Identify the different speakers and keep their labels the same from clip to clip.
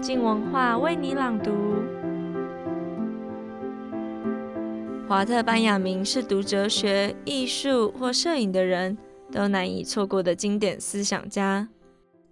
Speaker 1: 静文化为你朗读。华特·班亚明是读哲学、艺术或摄影的人都难以错过的经典思想家。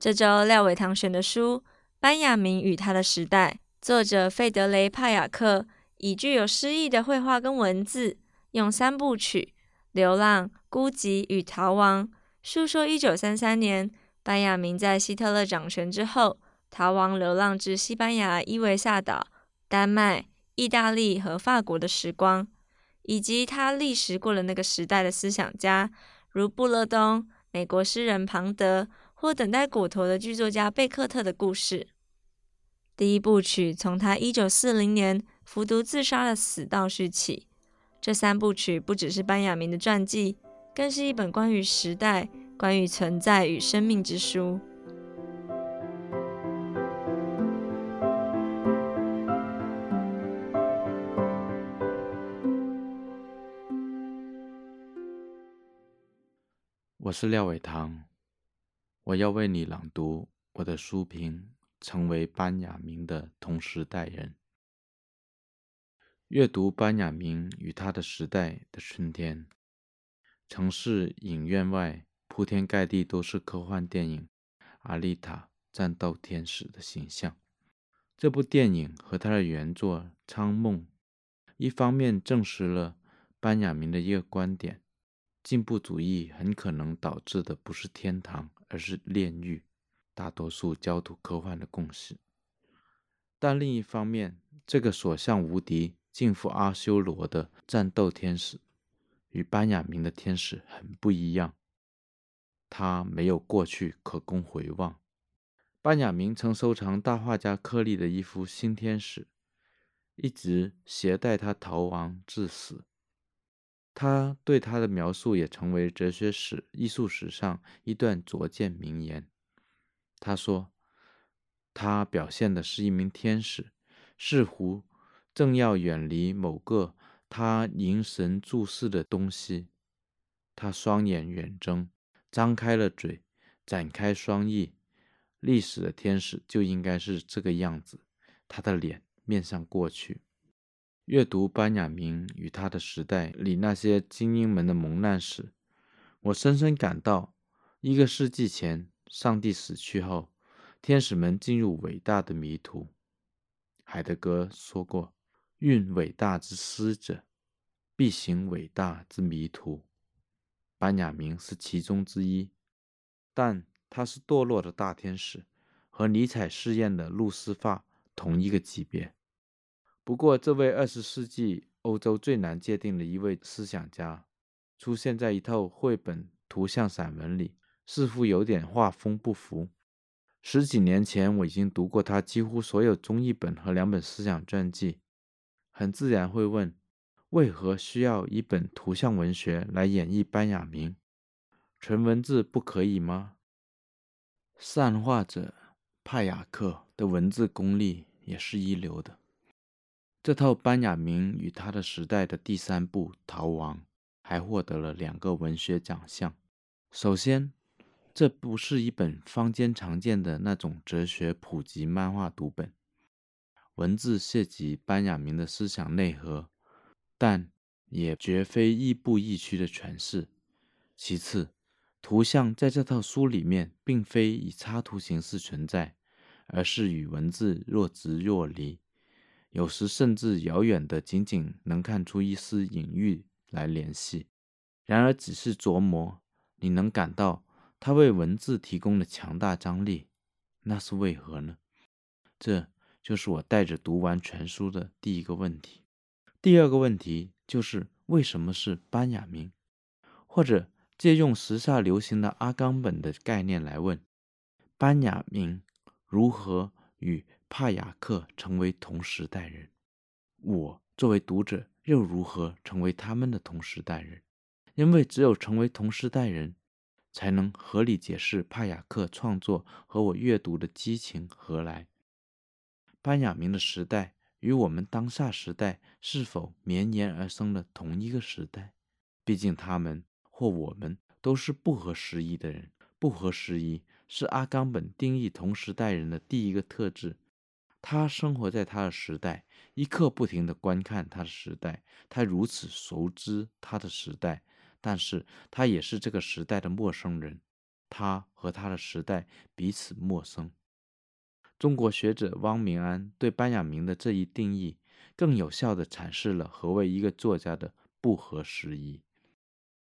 Speaker 1: 这周廖伟棠选的书《班亚明与他的时代》，作者费德雷·帕雅克以具有诗意的绘画跟文字，用三部曲《流浪》、《孤寂》与《逃亡》，述说一九三三年班亚明在希特勒掌权之后，逃亡流浪至西班牙伊维萨岛、丹麦、意大利和法国的时光，以及他历时过了那个时代的思想家，如布勒东、美国诗人庞德。或等待骨头的剧作家贝克特的故事。第一部曲从他一九四零年服毒自杀的死道续起。这三部曲不只是班亚明的传记，更是一本关于时代、关于存在与生命之书。
Speaker 2: 我是廖伟棠。我要为你朗读我的书评，成为班雅明的同时代人。阅读班雅明与他的时代的春天，城市影院外铺天盖地都是科幻电影《阿丽塔：战斗天使》的形象。这部电影和他的原作《苍梦》，一方面证实了班雅明的一个观点：进步主义很可能导致的不是天堂。而是炼狱，大多数焦土科幻的共识。但另一方面，这个所向无敌、近乎阿修罗的战斗天使，与班亚明的天使很不一样。他没有过去可供回望。班亚明曾收藏大画家柯利的一幅新天使，一直携带他逃亡至死。他对他的描述也成为哲学史、艺术史上一段拙见名言。他说：“他表现的是一名天使，似乎正要远离某个他凝神注视的东西。他双眼远睁，张开了嘴，展开双翼。历史的天使就应该是这个样子。他的脸面向过去。”阅读班亚明与他的时代里那些精英们的蒙难史，我深深感到，一个世纪前，上帝死去后，天使们进入伟大的迷途。海德格说过：“运伟大之师者，必行伟大之迷途。”班亚明是其中之一，但他是堕落的大天使，和尼采试验的路西法同一个级别。不过，这位二十世纪欧洲最难界定的一位思想家，出现在一套绘本图像散文里，似乎有点画风不符。十几年前，我已经读过他几乎所有中译本和两本思想传记，很自然会问：为何需要一本图像文学来演绎班亚明？纯文字不可以吗？善画者帕雅克的文字功力也是一流的。这套班亚明与他的时代的第三部《逃亡》还获得了两个文学奖项。首先，这不是一本坊间常见的那种哲学普及漫画读本，文字涉及班亚明的思想内核，但也绝非亦步亦趋的诠释。其次，图像在这套书里面并非以插图形式存在，而是与文字若即若离。有时甚至遥远的，仅仅能看出一丝隐喻来联系。然而，只是琢磨，你能感到他为文字提供了强大张力，那是为何呢？这就是我带着读完全书的第一个问题。第二个问题就是为什么是班亚明？或者借用时下流行的阿冈本的概念来问：班亚明如何与帕雅克成为同时代人，我作为读者又如何成为他们的同时代人？因为只有成为同时代人，才能合理解释帕雅克创作和我阅读的激情何来。班雅明的时代与我们当下时代是否绵延而生的同一个时代？毕竟他们或我们都是不合时宜的人。不合时宜是阿冈本定义同时代人的第一个特质。他生活在他的时代，一刻不停地观看他的时代，他如此熟知他的时代，但是他也是这个时代的陌生人。他和他的时代彼此陌生。中国学者汪明安对班亚明的这一定义，更有效地阐释了何谓一个作家的不合时宜。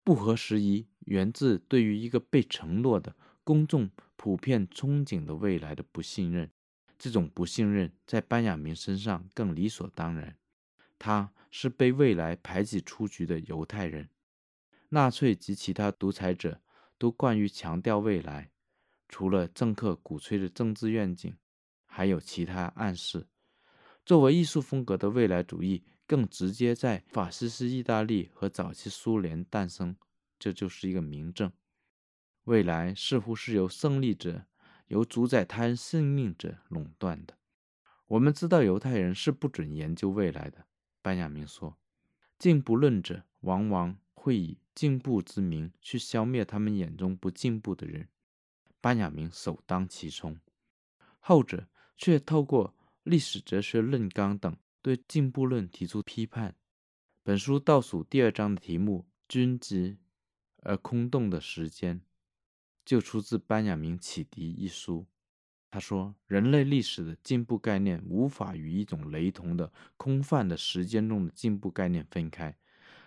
Speaker 2: 不合时宜源自对于一个被承诺的公众普遍憧憬的未来的不信任。这种不信任在班亚明身上更理所当然。他是被未来排挤出局的犹太人。纳粹及其他独裁者都惯于强调未来，除了政客鼓吹的政治愿景，还有其他暗示。作为艺术风格的未来主义，更直接在法西斯意大利和早期苏联诞生。这就是一个明证：未来似乎是由胜利者。由主宰他人性命者垄断的。我们知道犹太人是不准研究未来的。班亚明说，进步论者往往会以进步之名去消灭他们眼中不进步的人。班亚明首当其冲，后者却透过历史哲学论纲等对进步论提出批判。本书倒数第二章的题目“均值而空洞的时间”。就出自班亚明启迪一书。他说，人类历史的进步概念无法与一种雷同的空泛的时间中的进步概念分开，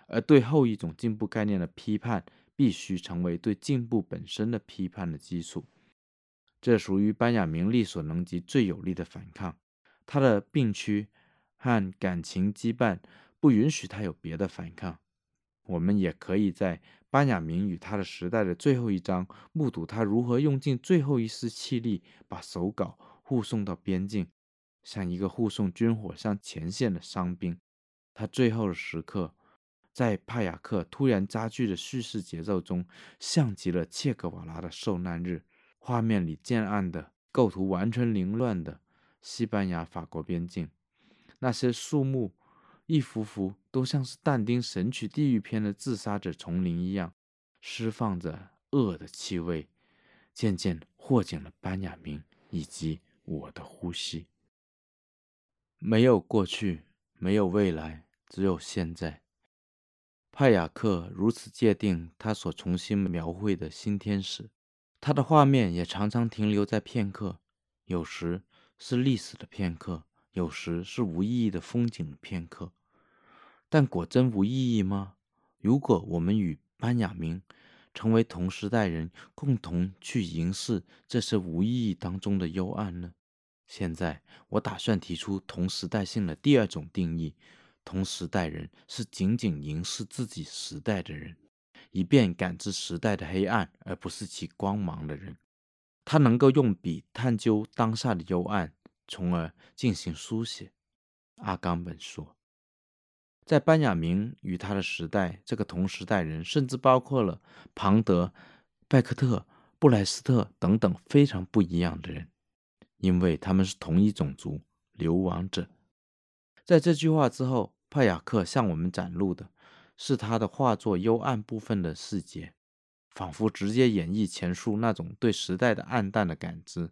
Speaker 2: 而对后一种进步概念的批判必须成为对进步本身的批判的基础。这属于班亚明力所能及最有力的反抗。他的病躯和感情羁绊不允许他有别的反抗。我们也可以在。班亚明与他的时代的最后一章，目睹他如何用尽最后一丝气力，把手稿护送到边境，像一个护送军火向前线的伤兵。他最后的时刻，在帕雅克突然加剧的叙事节奏中，像极了切格瓦拉的受难日。画面里渐暗的、构图完全凌乱的西班牙法国边境，那些树木。一幅幅都像是但丁《神曲地狱篇》的自杀者丛林一样，释放着恶的气味，渐渐获紧了班亚明以及我的呼吸。没有过去，没有未来，只有现在。派雅克如此界定他所重新描绘的新天使，他的画面也常常停留在片刻，有时是历史的片刻，有时是无意义的风景片刻。但果真无意义吗？如果我们与班亚明成为同时代人，共同去凝视这些无意义当中的幽暗呢？现在，我打算提出同时代性的第二种定义：同时代人是仅仅凝视自己时代的人，以便感知时代的黑暗，而不是其光芒的人。他能够用笔探究当下的幽暗，从而进行书写。阿冈本说。在班亚明与他的时代，这个同时代人甚至包括了庞德、拜克特、布莱斯特等等非常不一样的人，因为他们是同一种族——流亡者。在这句话之后，派雅克向我们展露的是他的画作幽暗部分的细节，仿佛直接演绎前述那种对时代的暗淡的感知。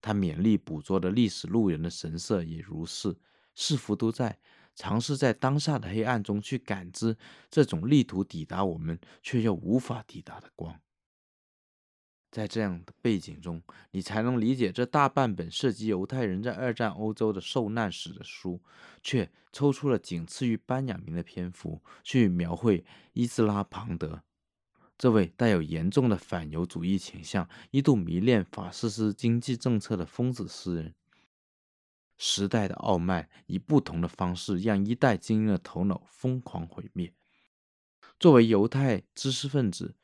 Speaker 2: 他勉力捕捉的历史路人的神色也如是，似乎都在。尝试在当下的黑暗中去感知这种力图抵达我们却又无法抵达的光。在这样的背景中，你才能理解这大半本涉及犹太人在二战欧洲的受难史的书，却抽出了仅次于班亚明的篇幅去描绘伊兹拉·庞德这位带有严重的反犹主义倾向、一度迷恋法西斯经济政策的疯子诗人。时代的傲慢以不同的方式让一代精英的头脑疯狂毁灭。作为犹太知识分子，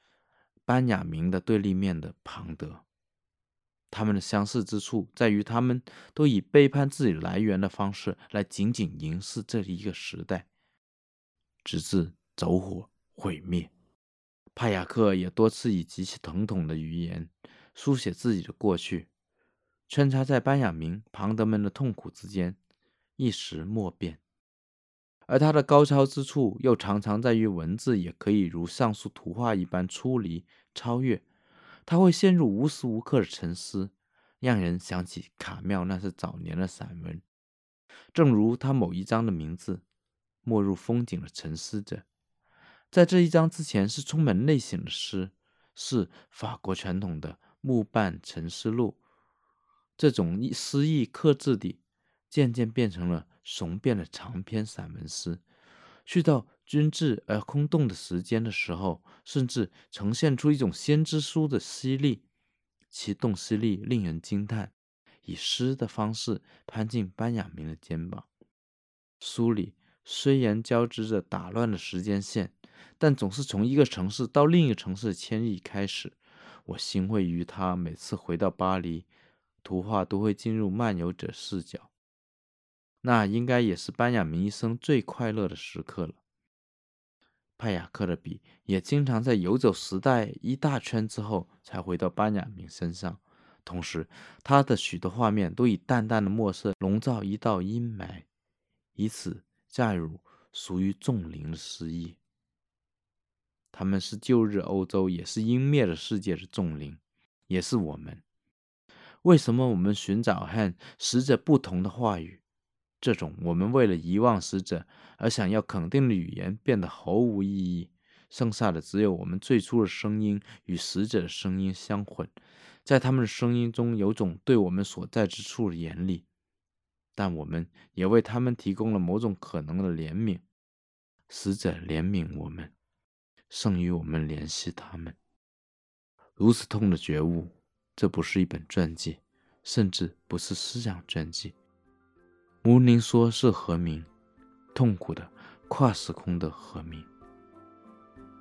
Speaker 2: 班雅明的对立面的庞德，他们的相似之处在于，他们都以背叛自己来源的方式来紧紧凝视这一个时代，直至走火毁灭。派雅克也多次以极其疼痛的语言书写自己的过去。穿插在班亚明、庞德们的痛苦之间，一时莫辨。而他的高超之处，又常常在于文字也可以如上述图画一般出离超越。他会陷入无时无刻的沉思，让人想起卡缪那是早年的散文。正如他某一章的名字《没入风景的沉思者》，在这一章之前是充满内省的诗，是法国传统的木办沉思录。这种诗意克制的，渐渐变成了雄辩的长篇散文诗。去到均质而空洞的时间的时候，甚至呈现出一种先知书的犀利，其洞悉力令人惊叹。以诗的方式攀进班雅明的肩膀。书里虽然交织着打乱的时间线，但总是从一个城市到另一个城市的迁移开始。我欣慰于他每次回到巴黎，图画都会进入漫游者视角。那应该也是班雅明一生最快乐的时刻了。派雅克的笔也经常在游走时代一大圈之后，才回到班雅明身上。同时，他的许多画面都以淡淡的墨色笼罩一道阴霾，以此载入属于众灵的诗意。他们是旧日欧洲，也是湮灭的世界的众灵，也是我们。为什么我们寻找和死者不同的话语？这种我们为了遗忘死者而想要肯定的语言变得毫无意义，剩下的只有我们最初的声音与死者的声音相混，在他们的声音中有种对我们所在之处的严厉，但我们也为他们提供了某种可能的怜悯。死者怜悯我们，胜于我们怜惜他们。如此痛的觉悟，这不是一本传记，甚至不是思想传记。穆宁说是和鸣，痛苦的、跨时空的和鸣。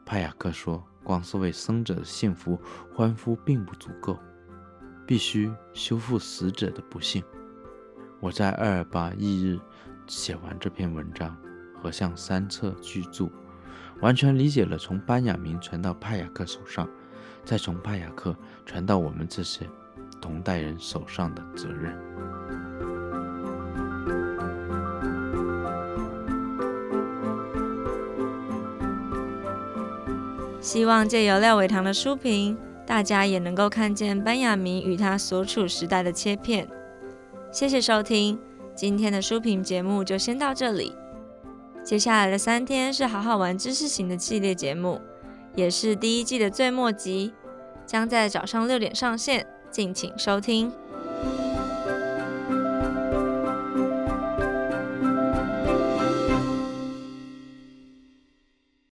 Speaker 2: 派雅克说，光是为生者的幸福欢呼并不足够，必须修复死者的不幸。我在二二八翌日写完这篇文章和向三册巨著，完全理解了从班雅明传到派雅克手上，再从派雅克传到我们这些同代人手上的责任。
Speaker 1: 希望借由廖伟棠的书评，大家也能够看见班雅明与他所处时代的切片。谢谢收听，今天的书评节目就先到这里。接下来的三天是好好玩知识型的系列节目，也是第一季的最末集，将在早上六点上线，敬请收听。